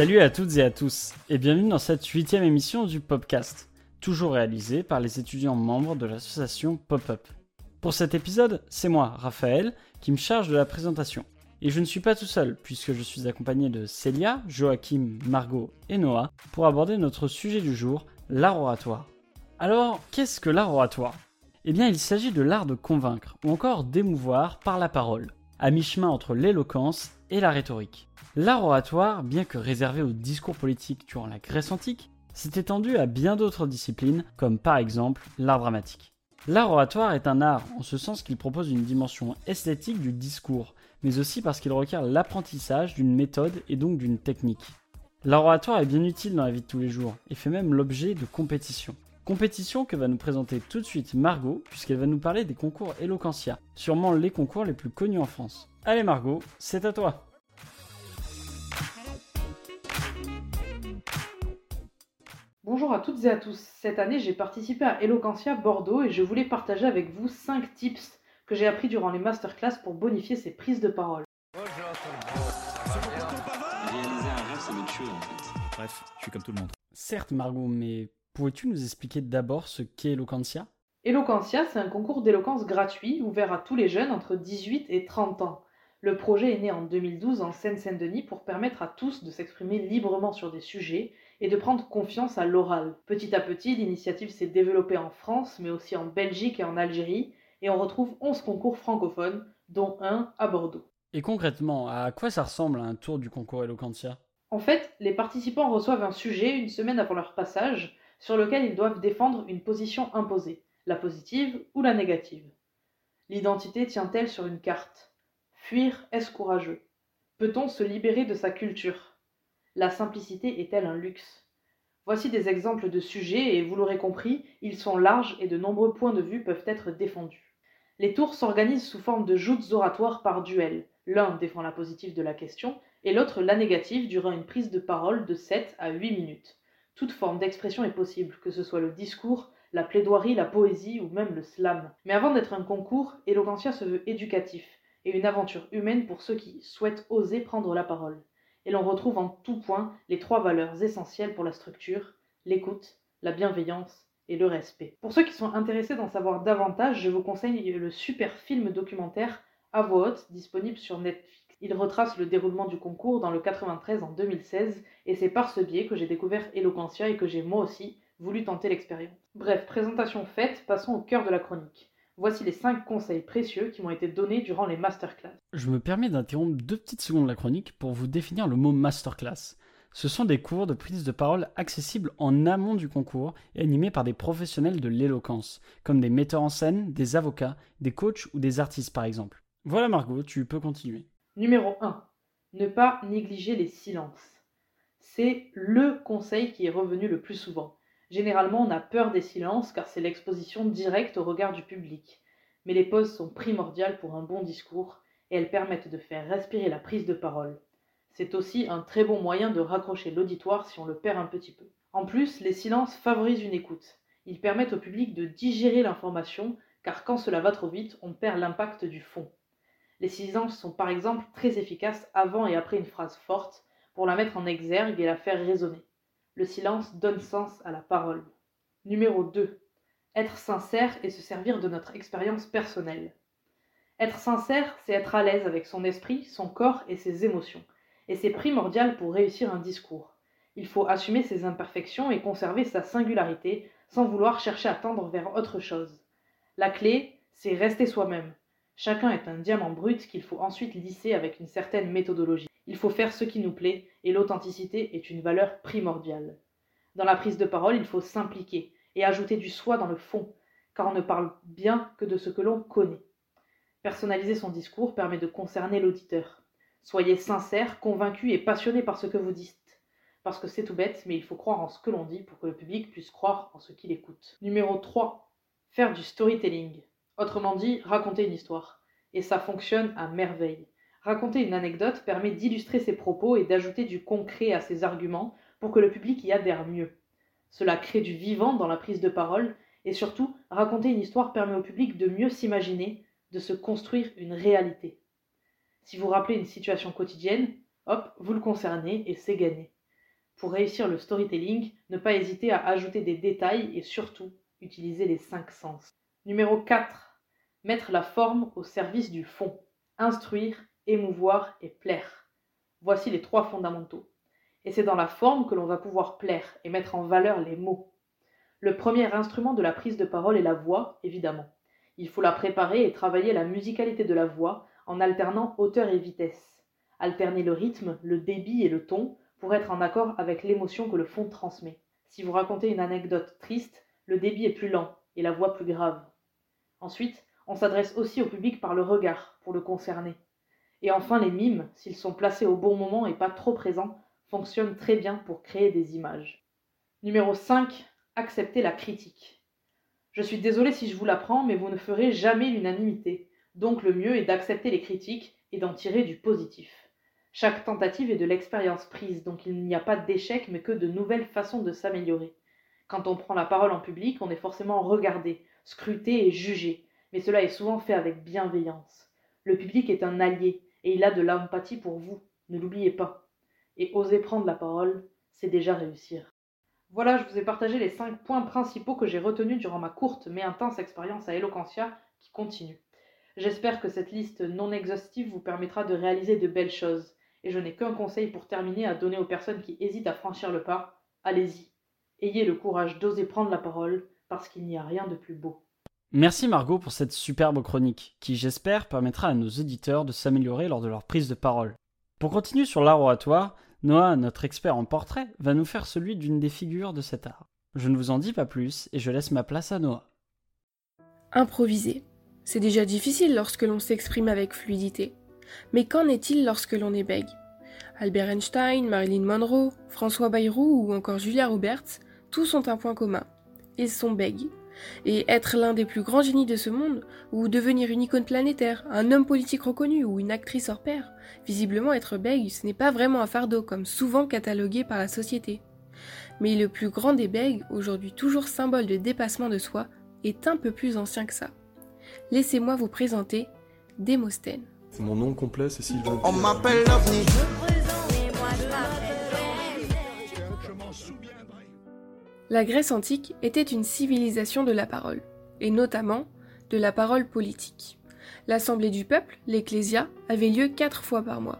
Salut à toutes et à tous, et bienvenue dans cette huitième émission du Popcast, toujours réalisée par les étudiants membres de l'association Pop-Up. Pour cet épisode, c'est moi, Raphaël, qui me charge de la présentation. Et je ne suis pas tout seul, puisque je suis accompagné de Célia, Joachim, Margot et Noah pour aborder notre sujet du jour, l'art oratoire. Alors, qu'est-ce que l'art oratoire? Eh bien, il s'agit de l'art de convaincre, ou encore d'émouvoir par la parole, à mi-chemin entre l'éloquence et la rhétorique. L'art oratoire, bien que réservé au discours politique durant la Grèce antique, s'est étendu à bien d'autres disciplines, comme par exemple l'art dramatique. L'art oratoire est un art en ce sens qu'il propose une dimension esthétique du discours, mais aussi parce qu'il requiert l'apprentissage d'une méthode et donc d'une technique. L'art oratoire est bien utile dans la vie de tous les jours et fait même l'objet de compétitions. Compétition que va nous présenter tout de suite Margot, puisqu'elle va nous parler des concours Eloquentia, sûrement les concours les plus connus en France. Allez Margot, c'est à toi Bonjour à toutes et à tous. Cette année, j'ai participé à Eloquentia Bordeaux et je voulais partager avec vous 5 tips que j'ai appris durant les masterclass pour bonifier ses prises de parole. Bref, je suis comme tout le monde. Certes Margot, mais pourrais-tu nous expliquer d'abord ce qu'est Eloquentia? Eloquentia, c'est un concours d'éloquence gratuit ouvert à tous les jeunes entre 18 et 30 ans. Le projet est né en 2012 en Seine-Saint-Denis pour permettre à tous de s'exprimer librement sur des sujets et de prendre confiance à l'oral. Petit à petit, l'initiative s'est développée en France, mais aussi en Belgique et en Algérie, et on retrouve 11 concours francophones, dont un à Bordeaux. Et concrètement, à quoi ça ressemble un tour du concours Eloquentia? En fait, les participants reçoivent un sujet une semaine avant leur passage, sur lequel ils doivent défendre une position imposée, la positive ou la négative. L'identité tient-elle sur une carte? Fuir est-ce courageux? Peut-on se libérer de sa culture? La simplicité est-elle un luxe? Voici des exemples de sujets, et vous l'aurez compris, ils sont larges et de nombreux points de vue peuvent être défendus. Les tours s'organisent sous forme de joutes oratoires par duel. L'un défend la positive de la question, et l'autre la négative durant une prise de parole de 7 à 8 minutes. Toute forme d'expression est possible, que ce soit le discours, la plaidoirie, la poésie ou même le slam. Mais avant d'être un concours, Eloquentia se veut éducatif, et une aventure humaine pour ceux qui souhaitent oser prendre la parole et l'on retrouve en tout point les trois valeurs essentielles pour la structure, l'écoute, la bienveillance et le respect. Pour ceux qui sont intéressés d'en savoir davantage, je vous conseille le super film documentaire À voix haute, disponible sur Netflix. Il retrace le déroulement du concours dans le 93 en 2016, et c'est par ce biais que j'ai découvert Eloquentia et que j'ai moi aussi voulu tenter l'expérience. Bref, présentation faite, passons au cœur de la chronique. Voici les 5 conseils précieux qui m'ont été donnés durant les masterclass. Je me permets d'interrompre deux petites secondes la chronique pour vous définir le mot masterclass. Ce sont des cours de prise de parole accessibles en amont du concours et animés par des professionnels de l'éloquence, comme des metteurs en scène, des avocats, des coachs ou des artistes par exemple. Voilà Margot, tu peux continuer. Numéro 1. Ne pas négliger les silences. C'est le conseil qui est revenu le plus souvent. Généralement, on a peur des silences car c'est l'exposition directe au regard du public. Mais les pauses sont primordiales pour un bon discours et elles permettent de faire respirer la prise de parole. C'est aussi un très bon moyen de raccrocher l'auditoire si on le perd un petit peu. En plus, les silences favorisent une écoute. Ils permettent au public de digérer l'information car quand cela va trop vite, on perd l'impact du fond. Les silences sont par exemple très efficaces avant et après une phrase forte pour la mettre en exergue et la faire résonner. Le silence donne sens à la parole. Numéro 2. Être sincère et se servir de notre expérience personnelle. Être sincère, c'est être à l'aise avec son esprit, son corps et ses émotions. Et c'est primordial pour réussir un discours. Il faut assumer ses imperfections et conserver sa singularité sans vouloir chercher à tendre vers autre chose. La clé, c'est rester soi-même. Chacun est un diamant brut qu'il faut ensuite lisser avec une certaine méthodologie. Il faut faire ce qui nous plaît, et l'authenticité est une valeur primordiale. Dans la prise de parole, il faut s'impliquer et ajouter du soi dans le fond, car on ne parle bien que de ce que l'on connaît. Personnaliser son discours permet de concerner l'auditeur. Soyez sincère, convaincu et passionné par ce que vous dites. Parce que c'est tout bête, mais il faut croire en ce que l'on dit pour que le public puisse croire en ce qu'il écoute. Numéro 3. Faire du storytelling. Autrement dit, raconter une histoire. Et ça fonctionne à merveille. Raconter une anecdote permet d'illustrer ses propos et d'ajouter du concret à ses arguments pour que le public y adhère mieux. Cela crée du vivant dans la prise de parole et surtout, raconter une histoire permet au public de mieux s'imaginer, de se construire une réalité. Si vous rappelez une situation quotidienne, hop, vous le concernez et c'est gagné. Pour réussir le storytelling, ne pas hésiter à ajouter des détails et surtout utiliser les cinq sens. Numéro 4. Mettre la forme au service du fond. Instruire, émouvoir et plaire. Voici les trois fondamentaux. Et c'est dans la forme que l'on va pouvoir plaire et mettre en valeur les mots. Le premier instrument de la prise de parole est la voix, évidemment. Il faut la préparer et travailler la musicalité de la voix en alternant hauteur et vitesse. Alterner le rythme, le débit et le ton pour être en accord avec l'émotion que le fond transmet. Si vous racontez une anecdote triste, le débit est plus lent et la voix plus grave. Ensuite, on s'adresse aussi au public par le regard pour le concerner. Et enfin, les mimes, s'ils sont placés au bon moment et pas trop présents, fonctionnent très bien pour créer des images. Numéro 5. Accepter la critique. Je suis désolé si je vous l'apprends, mais vous ne ferez jamais l'unanimité. Donc le mieux est d'accepter les critiques et d'en tirer du positif. Chaque tentative est de l'expérience prise, donc il n'y a pas d'échec mais que de nouvelles façons de s'améliorer. Quand on prend la parole en public, on est forcément regardé, scruté et jugé, mais cela est souvent fait avec bienveillance. Le public est un allié, et il a de l'empathie pour vous, ne l'oubliez pas. Et oser prendre la parole, c'est déjà réussir. Voilà, je vous ai partagé les cinq points principaux que j'ai retenus durant ma courte mais intense expérience à Eloquentia qui continue. J'espère que cette liste non exhaustive vous permettra de réaliser de belles choses, et je n'ai qu'un conseil pour terminer à donner aux personnes qui hésitent à franchir le pas. Allez-y. Ayez le courage d'oser prendre la parole, parce qu'il n'y a rien de plus beau. Merci Margot pour cette superbe chronique, qui j'espère permettra à nos éditeurs de s'améliorer lors de leur prise de parole. Pour continuer sur l'art oratoire, Noah, notre expert en portrait, va nous faire celui d'une des figures de cet art. Je ne vous en dis pas plus et je laisse ma place à Noah. Improviser. C'est déjà difficile lorsque l'on s'exprime avec fluidité. Mais qu'en est-il lorsque l'on est bègue? Albert Einstein, Marilyn Monroe, François Bayrou ou encore Julia Roberts, tous ont un point commun. Ils sont bègues. Et être l'un des plus grands génies de ce monde, ou devenir une icône planétaire, un homme politique reconnu ou une actrice hors pair, visiblement être bègue, ce n'est pas vraiment un fardeau comme souvent catalogué par la société. Mais le plus grand des bègues, aujourd'hui toujours symbole de dépassement de soi, est un peu plus ancien que ça. Laissez-moi vous présenter Démosthène. Mon nom complet, c'est Sylvain. On m'appelle l'OVNI. La Grèce antique était une civilisation de la parole, et notamment de la parole politique. L'assemblée du peuple, l'ecclésia, avait lieu quatre fois par mois.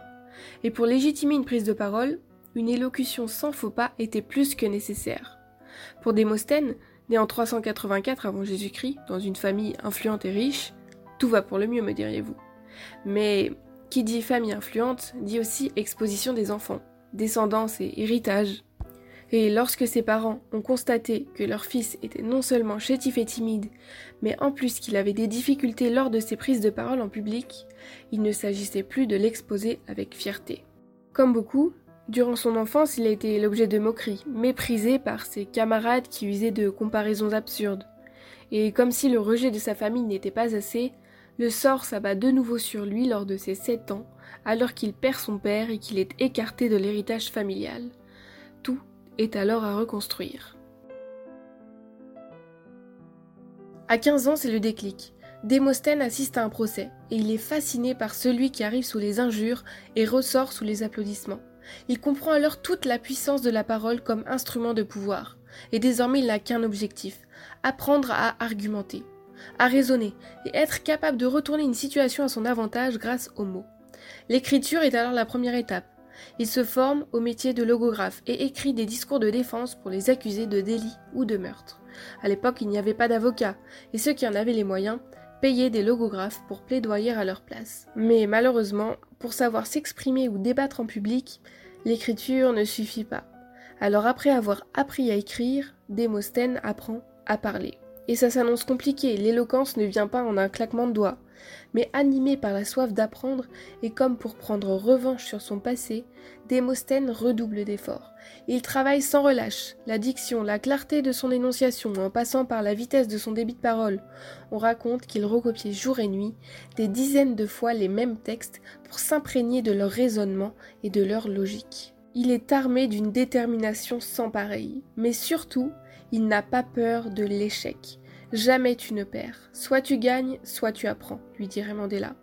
Et pour légitimer une prise de parole, une élocution sans faux pas était plus que nécessaire. Pour Démosthène, né en 384 avant Jésus-Christ, dans une famille influente et riche, tout va pour le mieux, me diriez-vous. Mais qui dit famille influente dit aussi exposition des enfants, descendance et héritage. Et lorsque ses parents ont constaté que leur fils était non seulement chétif et timide, mais en plus qu'il avait des difficultés lors de ses prises de parole en public, il ne s'agissait plus de l'exposer avec fierté. Comme beaucoup, durant son enfance, il a été l'objet de moqueries, méprisé par ses camarades qui usaient de comparaisons absurdes. Et comme si le rejet de sa famille n'était pas assez, le sort s'abat de nouveau sur lui lors de ses sept ans, alors qu'il perd son père et qu'il est écarté de l'héritage familial. Tout est alors à reconstruire. À 15 ans, c'est le déclic. Démosthène assiste à un procès, et il est fasciné par celui qui arrive sous les injures et ressort sous les applaudissements. Il comprend alors toute la puissance de la parole comme instrument de pouvoir, et désormais il n'a qu'un objectif, apprendre à argumenter, à raisonner, et être capable de retourner une situation à son avantage grâce aux mots. L'écriture est alors la première étape, il se forme au métier de logographe et écrit des discours de défense pour les accusés de délit ou de meurtre. À l'époque, il n'y avait pas d'avocat, et ceux qui en avaient les moyens payaient des logographes pour plaidoyer à leur place. Mais malheureusement, pour savoir s'exprimer ou débattre en public, l'écriture ne suffit pas. Alors après avoir appris à écrire, Démosthène apprend à parler. Et ça s'annonce compliqué, l'éloquence ne vient pas en un claquement de doigts. Mais animé par la soif d'apprendre et comme pour prendre revanche sur son passé, Démosthène redouble d'efforts. Il travaille sans relâche, la diction, la clarté de son énonciation, en passant par la vitesse de son débit de parole. On raconte qu'il recopiait jour et nuit des dizaines de fois les mêmes textes pour s'imprégner de leur raisonnement et de leur logique. Il est armé d'une détermination sans pareille, mais surtout, il n'a pas peur de l'échec. Jamais tu ne perds. Soit tu gagnes, soit tu apprends, lui dirait Mandela.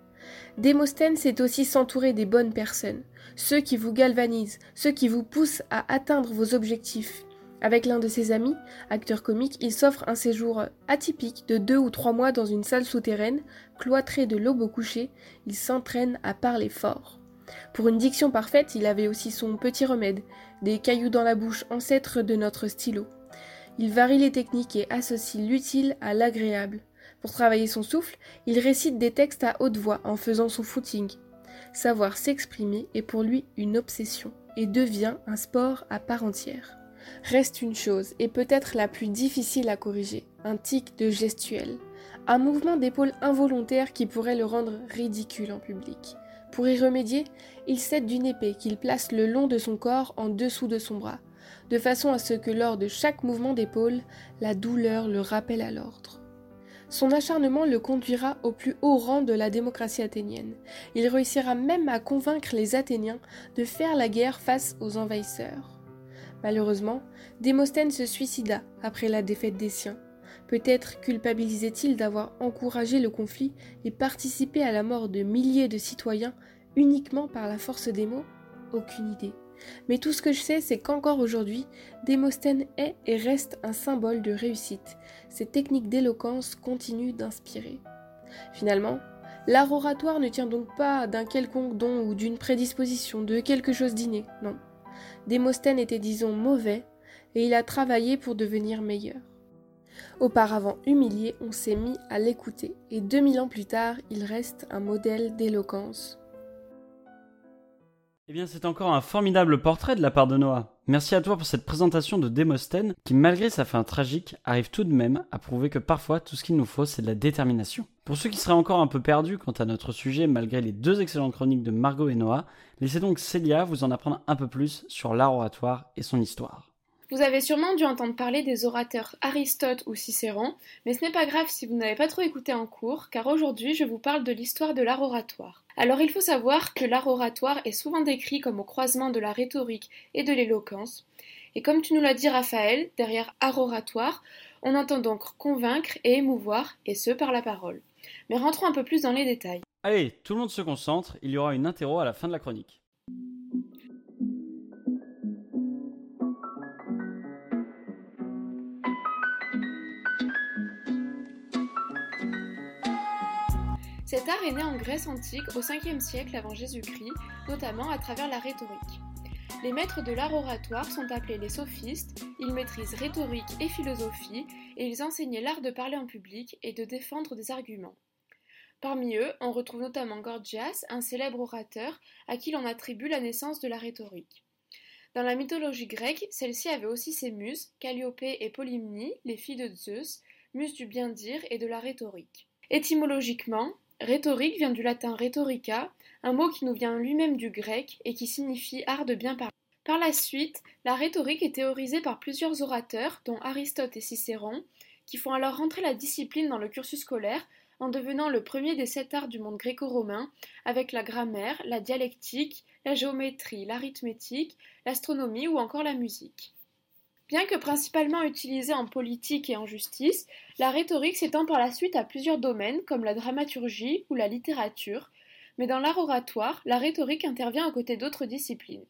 Démosthène, c'est aussi s'entourer des bonnes personnes, ceux qui vous galvanisent, ceux qui vous poussent à atteindre vos objectifs. Avec l'un de ses amis, acteur comique, il s'offre un séjour atypique de deux ou trois mois dans une salle souterraine, cloîtrée de l'aube au coucher, il s'entraîne à parler fort. Pour une diction parfaite, il avait aussi son petit remède, des cailloux dans la bouche, ancêtres de notre stylo. Il varie les techniques et associe l'utile à l'agréable. Pour travailler son souffle, il récite des textes à haute voix en faisant son footing. Savoir s'exprimer est pour lui une obsession et devient un sport à part entière. Reste une chose, et peut-être la plus difficile à corriger, un tic de gestuel, un mouvement d'épaule involontaire qui pourrait le rendre ridicule en public. Pour y remédier, il s'aide d'une épée qu'il place le long de son corps en dessous de son bras, de façon à ce que lors de chaque mouvement d'épaule, la douleur le rappelle à l'ordre. Son acharnement le conduira au plus haut rang de la démocratie athénienne. Il réussira même à convaincre les Athéniens de faire la guerre face aux envahisseurs. Malheureusement, Démosthène se suicida après la défaite des siens. Peut-être culpabilisait-il d'avoir encouragé le conflit et participé à la mort de milliers de citoyens uniquement par la force des mots? Aucune idée. Mais tout ce que je sais, c'est qu'encore aujourd'hui, Démosthène est et reste un symbole de réussite. Ses techniques d'éloquence continuent d'inspirer. Finalement, l'art oratoire ne tient donc pas d'un quelconque don ou d'une prédisposition, de quelque chose d'inné, non. Démosthène était disons mauvais, et il a travaillé pour devenir meilleur. Auparavant humilié, on s'est mis à l'écouter, et 2000 ans plus tard, il reste un modèle d'éloquence. Eh bien, c'est encore un formidable portrait de la part de Noah. Merci à toi pour cette présentation de Démosthène, qui, malgré sa fin tragique, arrive tout de même à prouver que parfois tout ce qu'il nous faut, c'est de la détermination. Pour ceux qui seraient encore un peu perdus quant à notre sujet, malgré les deux excellentes chroniques de Margot et Noah, laissez donc Célia vous en apprendre un peu plus sur l'art oratoire et son histoire. Vous avez sûrement dû entendre parler des orateurs Aristote ou Cicéron, mais ce n'est pas grave si vous n'avez pas trop écouté en cours, car aujourd'hui je vous parle de l'histoire de l'art oratoire. Alors il faut savoir que l'art oratoire est souvent décrit comme au croisement de la rhétorique et de l'éloquence, et comme tu nous l'as dit Raphaël, derrière art oratoire, on entend donc convaincre et émouvoir, et ce par la parole. Mais rentrons un peu plus dans les détails. Allez, tout le monde se concentre, il y aura une interro à la fin de la chronique. Cet art est né en Grèce antique au 5e siècle avant Jésus-Christ, notamment à travers la rhétorique. Les maîtres de l'art oratoire sont appelés les sophistes, ils maîtrisent rhétorique et philosophie, et ils enseignaient l'art de parler en public et de défendre des arguments. Parmi eux, on retrouve notamment Gorgias, un célèbre orateur à qui l'on attribue la naissance de la rhétorique. Dans la mythologie grecque, celle-ci avait aussi ses muses, Calliope et Polymnie, les filles de Zeus, muses du bien-dire et de la rhétorique. Étymologiquement, Rhétorique vient du latin rhetorica, un mot qui nous vient lui-même du grec et qui signifie art de bien parler. Par la suite, la rhétorique est théorisée par plusieurs orateurs, dont Aristote et Cicéron, qui font alors rentrer la discipline dans le cursus scolaire en devenant le premier des sept arts du monde gréco-romain, avec la grammaire, la dialectique, la géométrie, l'arithmétique, l'astronomie ou encore la musique. Bien que principalement utilisée en politique et en justice, la rhétorique s'étend par la suite à plusieurs domaines comme la dramaturgie ou la littérature, mais dans l'art oratoire, la rhétorique intervient aux côtés d'autres disciplines.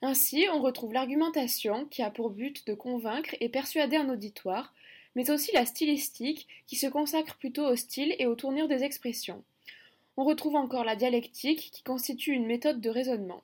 Ainsi, on retrouve l'argumentation qui a pour but de convaincre et persuader un auditoire, mais aussi la stylistique qui se consacre plutôt au style et aux tournures des expressions. On retrouve encore la dialectique qui constitue une méthode de raisonnement.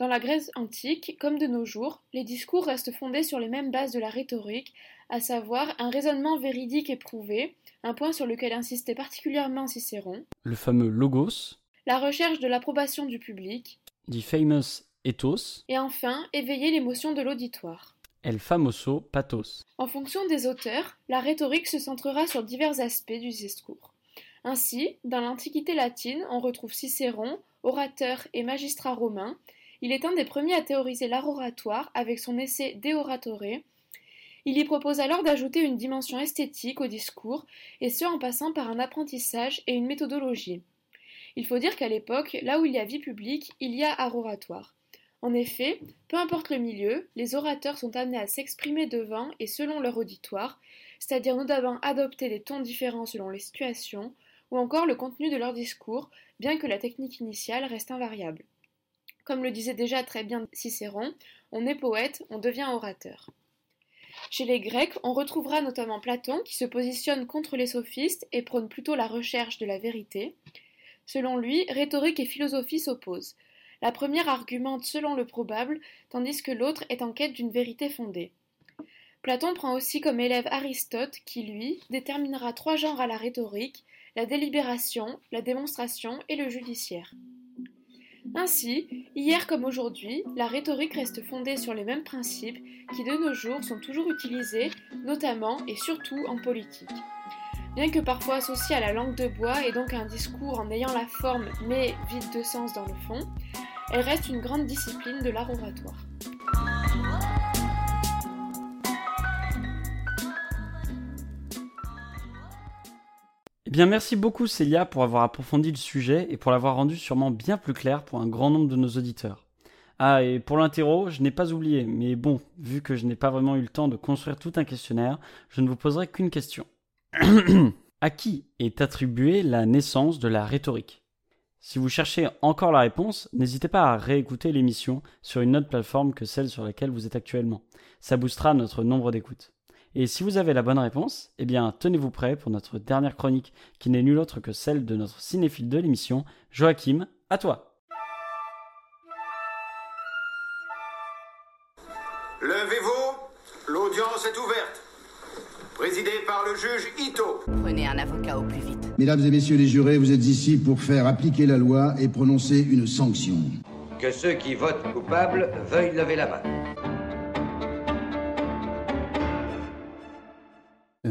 Dans la Grèce antique, comme de nos jours, les discours restent fondés sur les mêmes bases de la rhétorique, à savoir un raisonnement véridique et prouvé, un point sur lequel insistait particulièrement Cicéron, Le fameux logos, la recherche de l'approbation du public, dit famous ethos, et enfin éveiller l'émotion de l'auditoire. el famoso pathos. En fonction des auteurs, la rhétorique se centrera sur divers aspects du discours. Ainsi, dans l'Antiquité latine, on retrouve Cicéron, orateur et magistrat romain. Il est un des premiers à théoriser l'art oratoire avec son essai De Oratore. Il y propose alors d'ajouter une dimension esthétique au discours, et ce en passant par un apprentissage et une méthodologie. Il faut dire qu'à l'époque, là où il y a vie publique, il y a art oratoire. En effet, peu importe le milieu, les orateurs sont amenés à s'exprimer devant et selon leur auditoire, c'est-à-dire notamment adopter des tons différents selon les situations, ou encore le contenu de leur discours, bien que la technique initiale reste invariable. Comme le disait déjà très bien Cicéron, on est poète, on devient orateur. Chez les Grecs, on retrouvera notamment Platon qui se positionne contre les sophistes et prône plutôt la recherche de la vérité. Selon lui, rhétorique et philosophie s'opposent. La première argumente selon le probable, tandis que l'autre est en quête d'une vérité fondée. Platon prend aussi comme élève Aristote, qui, lui, déterminera trois genres à la rhétorique, la délibération, la démonstration et le judiciaire. Ainsi, hier comme aujourd'hui, la rhétorique reste fondée sur les mêmes principes qui de nos jours sont toujours utilisés, notamment et surtout en politique. Bien que parfois associée à la langue de bois et donc à un discours en ayant la forme mais vide de sens dans le fond, elle reste une grande discipline de l'art oratoire. Eh bien, merci beaucoup Célia pour avoir approfondi le sujet et pour l'avoir rendu sûrement bien plus clair pour un grand nombre de nos auditeurs. Ah, et pour l'interro, je n'ai pas oublié, mais bon, vu que je n'ai pas vraiment eu le temps de construire tout un questionnaire, je ne vous poserai qu'une question. à qui est attribuée la naissance de la rhétorique? Si vous cherchez encore la réponse, n'hésitez pas à réécouter l'émission sur une autre plateforme que celle sur laquelle vous êtes actuellement. Ça boostera notre nombre d'écoutes. Et si vous avez la bonne réponse, eh bien tenez-vous prêt pour notre dernière chronique qui n'est nulle autre que celle de notre cinéphile de l'émission, Joachim, à toi. Levez-vous, l'audience est ouverte. Présidée par le juge Ito. Prenez un avocat au plus vite. Mesdames et messieurs les jurés, vous êtes ici pour faire appliquer la loi et prononcer une sanction. Que ceux qui votent coupables veuillent lever la main.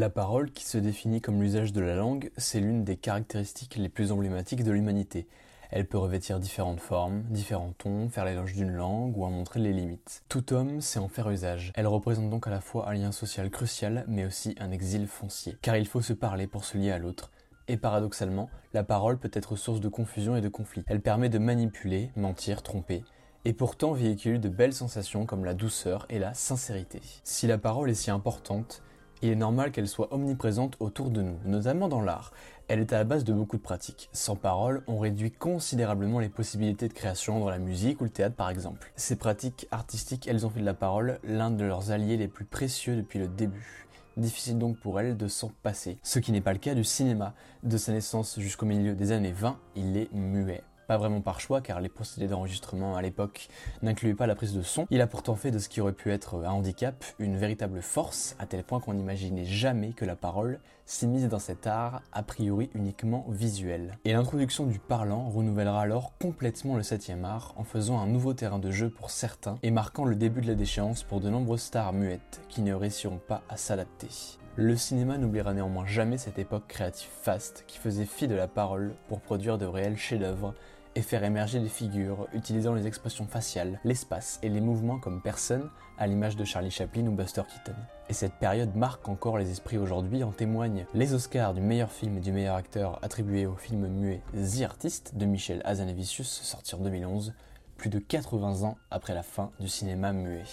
La parole, qui se définit comme l'usage de la langue, c'est l'une des caractéristiques les plus emblématiques de l'humanité. Elle peut revêtir différentes formes, différents tons, faire l'éloge d'une langue ou en montrer les limites. Tout homme sait en faire usage. Elle représente donc à la fois un lien social crucial, mais aussi un exil foncier. Car il faut se parler pour se lier à l'autre. Et paradoxalement, la parole peut être source de confusion et de conflit. Elle permet de manipuler, mentir, tromper, et pourtant véhicule de belles sensations comme la douceur et la sincérité. Si la parole est si importante, il est normal qu'elle soit omniprésente autour de nous, notamment dans l'art. Elle est à la base de beaucoup de pratiques. Sans parole, on réduit considérablement les possibilités de création dans la musique ou le théâtre par exemple. Ces pratiques artistiques, elles ont fait de la parole l'un de leurs alliés les plus précieux depuis le début. Difficile donc pour elles de s'en passer. Ce qui n'est pas le cas du cinéma. De sa naissance jusqu'au milieu des années 20, il est muet. Pas vraiment par choix car les procédés d'enregistrement à l'époque n'incluaient pas la prise de son. Il a pourtant fait de ce qui aurait pu être un handicap une véritable force à tel point qu'on n'imaginait jamais que la parole s'immisce dans cet art a priori uniquement visuel. Et l'introduction du parlant renouvellera alors complètement le 7 art en faisant un nouveau terrain de jeu pour certains et marquant le début de la déchéance pour de nombreuses stars muettes qui ne réussiront pas à s'adapter. Le cinéma n'oubliera néanmoins jamais cette époque créative faste qui faisait fi de la parole pour produire de réels chefs-d'œuvre et faire émerger des figures utilisant les expressions faciales, l'espace et les mouvements comme personne, à l'image de Charlie Chaplin ou Buster Keaton. Et cette période marque encore les esprits aujourd'hui, en témoignent les Oscars du meilleur film et du meilleur acteur attribués au film muet The Artist de Michel Hazanavicius, sorti en 2011, plus de 80 ans après la fin du cinéma muet.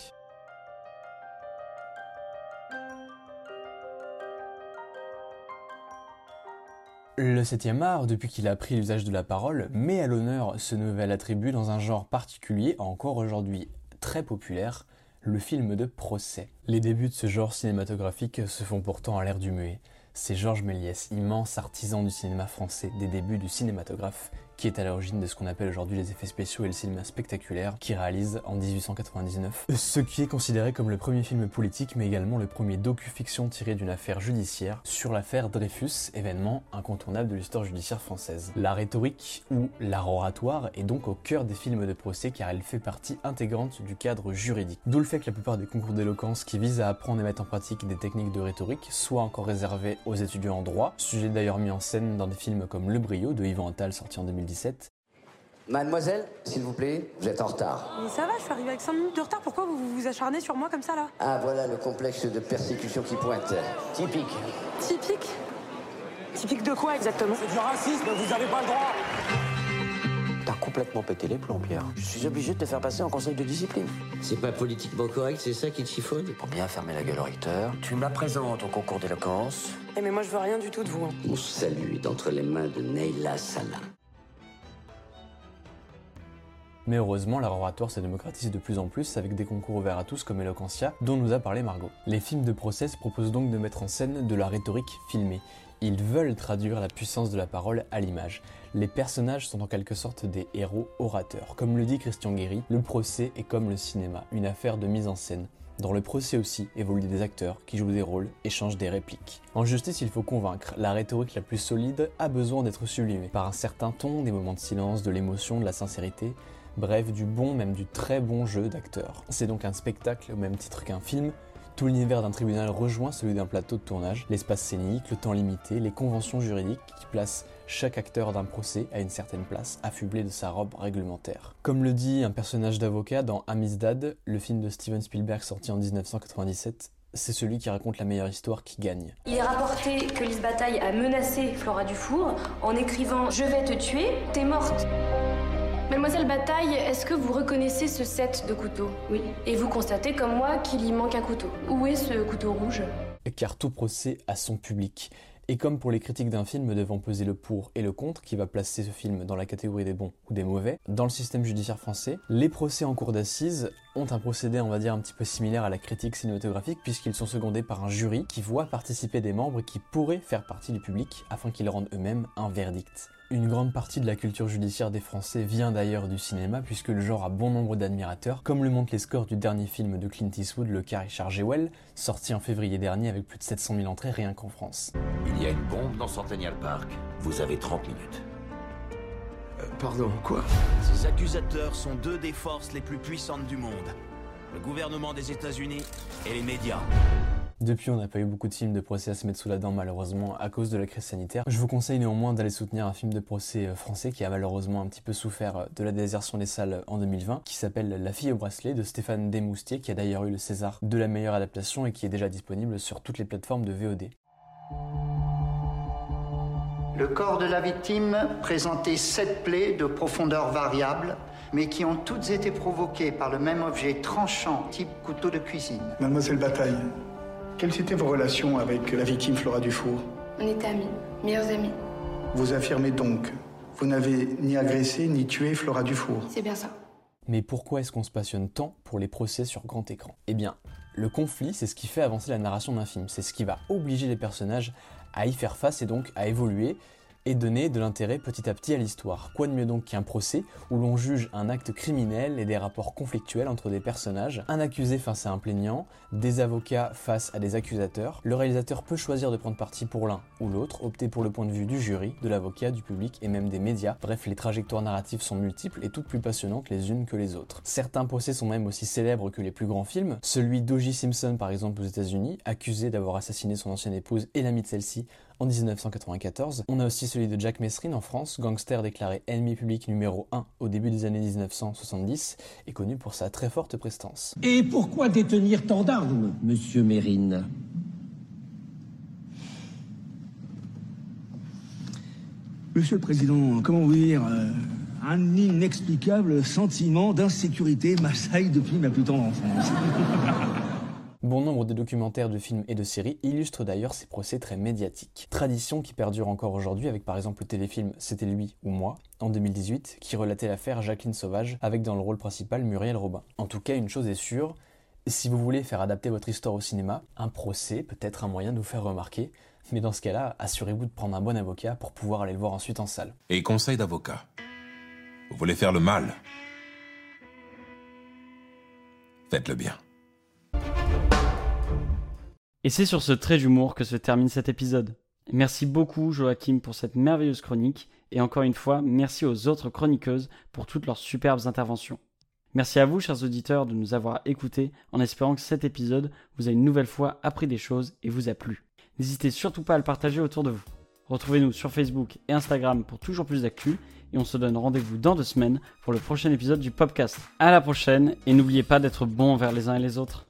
Le 7 art, depuis qu'il a pris l'usage de la parole, met à l'honneur ce nouvel attribut dans un genre particulier, encore aujourd'hui très populaire, le film de procès. Les débuts de ce genre cinématographique se font pourtant à l'ère du muet. C'est Georges Méliès, immense artisan du cinéma français des débuts du cinématographe, qui est à l'origine de ce qu'on appelle aujourd'hui les effets spéciaux et le cinéma spectaculaire, qui réalise en 1899. Ce qui est considéré comme le premier film politique, mais également le premier docu-fiction tiré d'une affaire judiciaire sur l'affaire Dreyfus, événement incontournable de l'histoire judiciaire française. La rhétorique ou l'art oratoire est donc au cœur des films de procès car elle fait partie intégrante du cadre juridique. D'où le fait que la plupart des concours d'éloquence qui visent à apprendre et mettre en pratique des techniques de rhétorique soient encore réservés aux étudiants en droit, sujet d'ailleurs mis en scène dans des films comme Le Brio de Yvan Attal sorti en 2017 Mademoiselle, s'il vous plaît, vous êtes en retard. Mais ça va, je suis arrivé avec 5 minutes de retard. Pourquoi vous vous acharnez sur moi comme ça là? Ah, voilà le complexe de persécution qui pointe. Typique. Typique? Typique de quoi exactement? C'est du racisme, vous avez pas le droit T'as complètement pété les plombs, Pierre. Je suis obligé de te faire passer en conseil de discipline. C'est pas politiquement correct, c'est ça qui te chiffonne? Pour bien fermer la gueule au recteur, tu me la présentes au concours d'éloquence. Eh mais moi je veux rien du tout de vous. Hein. Mon salut est entre les mains de Neila Salah. Mais heureusement, l'art oratoire se démocratise de plus en plus avec des concours ouverts à tous comme Eloquentia, dont nous a parlé Margot. Les films de procès proposent donc de mettre en scène de la rhétorique filmée. Ils veulent traduire la puissance de la parole à l'image. Les personnages sont en quelque sorte des héros orateurs. Comme le dit Christian Guéry, le procès est comme le cinéma, une affaire de mise en scène. Dans le procès aussi évoluent des acteurs qui jouent des rôles, échangent des répliques. En justice, il faut convaincre. La rhétorique la plus solide a besoin d'être sublimée par un certain ton, des moments de silence, de l'émotion, de la sincérité, bref, du bon, même du très bon jeu d'acteurs. C'est donc un spectacle au même titre qu'un film. Tout l'univers d'un tribunal rejoint celui d'un plateau de tournage, l'espace scénique, le temps limité, les conventions juridiques qui placent chaque acteur d'un procès à une certaine place, affublé de sa robe réglementaire. Comme le dit un personnage d'avocat dans Amistad, le film de Steven Spielberg sorti en 1997, c'est celui qui raconte la meilleure histoire qui gagne. Il est rapporté que Lise Bataille a menacé Flora Dufour en écrivant Je vais te tuer, t'es morte. Mademoiselle Bataille, est-ce que vous reconnaissez ce set de couteaux Oui. Et vous constatez comme moi qu'il y manque un couteau. Où est ce couteau rouge? Car tout procès a son public. Et comme pour les critiques d'un film devant peser le pour et le contre, qui va placer ce film dans la catégorie des bons ou des mauvais, dans le système judiciaire français, les procès en cour d'assises ont un procédé, on va dire, un petit peu similaire à la critique cinématographique, puisqu'ils sont secondés par un jury qui voit participer des membres qui pourraient faire partie du public afin qu'ils rendent eux-mêmes un verdict. Une grande partie de la culture judiciaire des Français vient d'ailleurs du cinéma, puisque le genre a bon nombre d'admirateurs, comme le montrent les scores du dernier film de Clint Eastwood, Le cas Richard Jewell, sorti en février dernier avec plus de 700 000 entrées rien qu'en France. Il y a une bombe dans Centennial Park. Vous avez 30 minutes. Euh, pardon, quoi? Ces accusateurs sont deux des forces les plus puissantes du monde. Le gouvernement des États-Unis et les médias. Depuis, on n'a pas eu beaucoup de films de procès à se mettre sous la dent, malheureusement, à cause de la crise sanitaire. Je vous conseille néanmoins d'aller soutenir un film de procès euh, français qui a malheureusement un petit peu souffert euh, de la désertion des salles en 2020, qui s'appelle La fille au bracelet de Stéphane Desmoustier, qui a d'ailleurs eu le César de la meilleure adaptation et qui est déjà disponible sur toutes les plateformes de VOD. Le corps de la victime présentait sept plaies de profondeur variable, mais qui ont toutes été provoquées par le même objet tranchant type couteau de cuisine. Mademoiselle Bataille, quelles étaient vos relations avec la victime Flora Dufour? On était amis, meilleurs amis. Vous affirmez donc, vous n'avez ni agressé ni tué Flora Dufour C'est bien ça. Mais pourquoi est-ce qu'on se passionne tant pour les procès sur grand écran? Eh bien, le conflit, c'est ce qui fait avancer la narration d'un film. C'est ce qui va obliger les personnages à y faire face et donc à évoluer et donner de l'intérêt petit à petit à l'histoire. Quoi de mieux donc qu'un procès où l'on juge un acte criminel et des rapports conflictuels entre des personnages, un accusé face à un plaignant, des avocats face à des accusateurs. Le réalisateur peut choisir de prendre parti pour l'un ou l'autre, opter pour le point de vue du jury, de l'avocat, du public et même des médias. Bref, les trajectoires narratives sont multiples et toutes plus passionnantes les unes que les autres. Certains procès sont même aussi célèbres que les plus grands films. Celui d'O.J. Simpson par exemple aux États-Unis, accusé d'avoir assassiné son ancienne épouse et l'ami de celle-ci en 1994. On a aussi celui de Jack Messrine en France, gangster déclaré ennemi public numéro 1 au début des années 1970 et connu pour sa très forte prestance. Et pourquoi détenir tant d'armes, monsieur Mérine? Monsieur le Président, comment vous dire euh, Un inexplicable sentiment d'insécurité m'assaille depuis ma plus tendre enfance. Bon nombre de documentaires, de films et de séries illustrent d'ailleurs ces procès très médiatiques. Tradition qui perdure encore aujourd'hui avec par exemple le téléfilm C'était lui ou moi en 2018 qui relatait l'affaire Jacqueline Sauvage avec dans le rôle principal Muriel Robin. En tout cas, une chose est sûre, si vous voulez faire adapter votre histoire au cinéma, un procès peut être un moyen de vous faire remarquer, mais dans ce cas-là, assurez-vous de prendre un bon avocat pour pouvoir aller le voir ensuite en salle. Et conseil d'avocat. Vous voulez faire le mal Faites-le bien. Et c'est sur ce trait d'humour que se termine cet épisode. Merci beaucoup Joachim pour cette merveilleuse chronique et encore une fois merci aux autres chroniqueuses pour toutes leurs superbes interventions. Merci à vous chers auditeurs de nous avoir écoutés en espérant que cet épisode vous a une nouvelle fois appris des choses et vous a plu. N'hésitez surtout pas à le partager autour de vous. Retrouvez-nous sur Facebook et Instagram pour toujours plus d'actu et on se donne rendez-vous dans deux semaines pour le prochain épisode du podcast. À la prochaine et n'oubliez pas d'être bons envers les uns et les autres.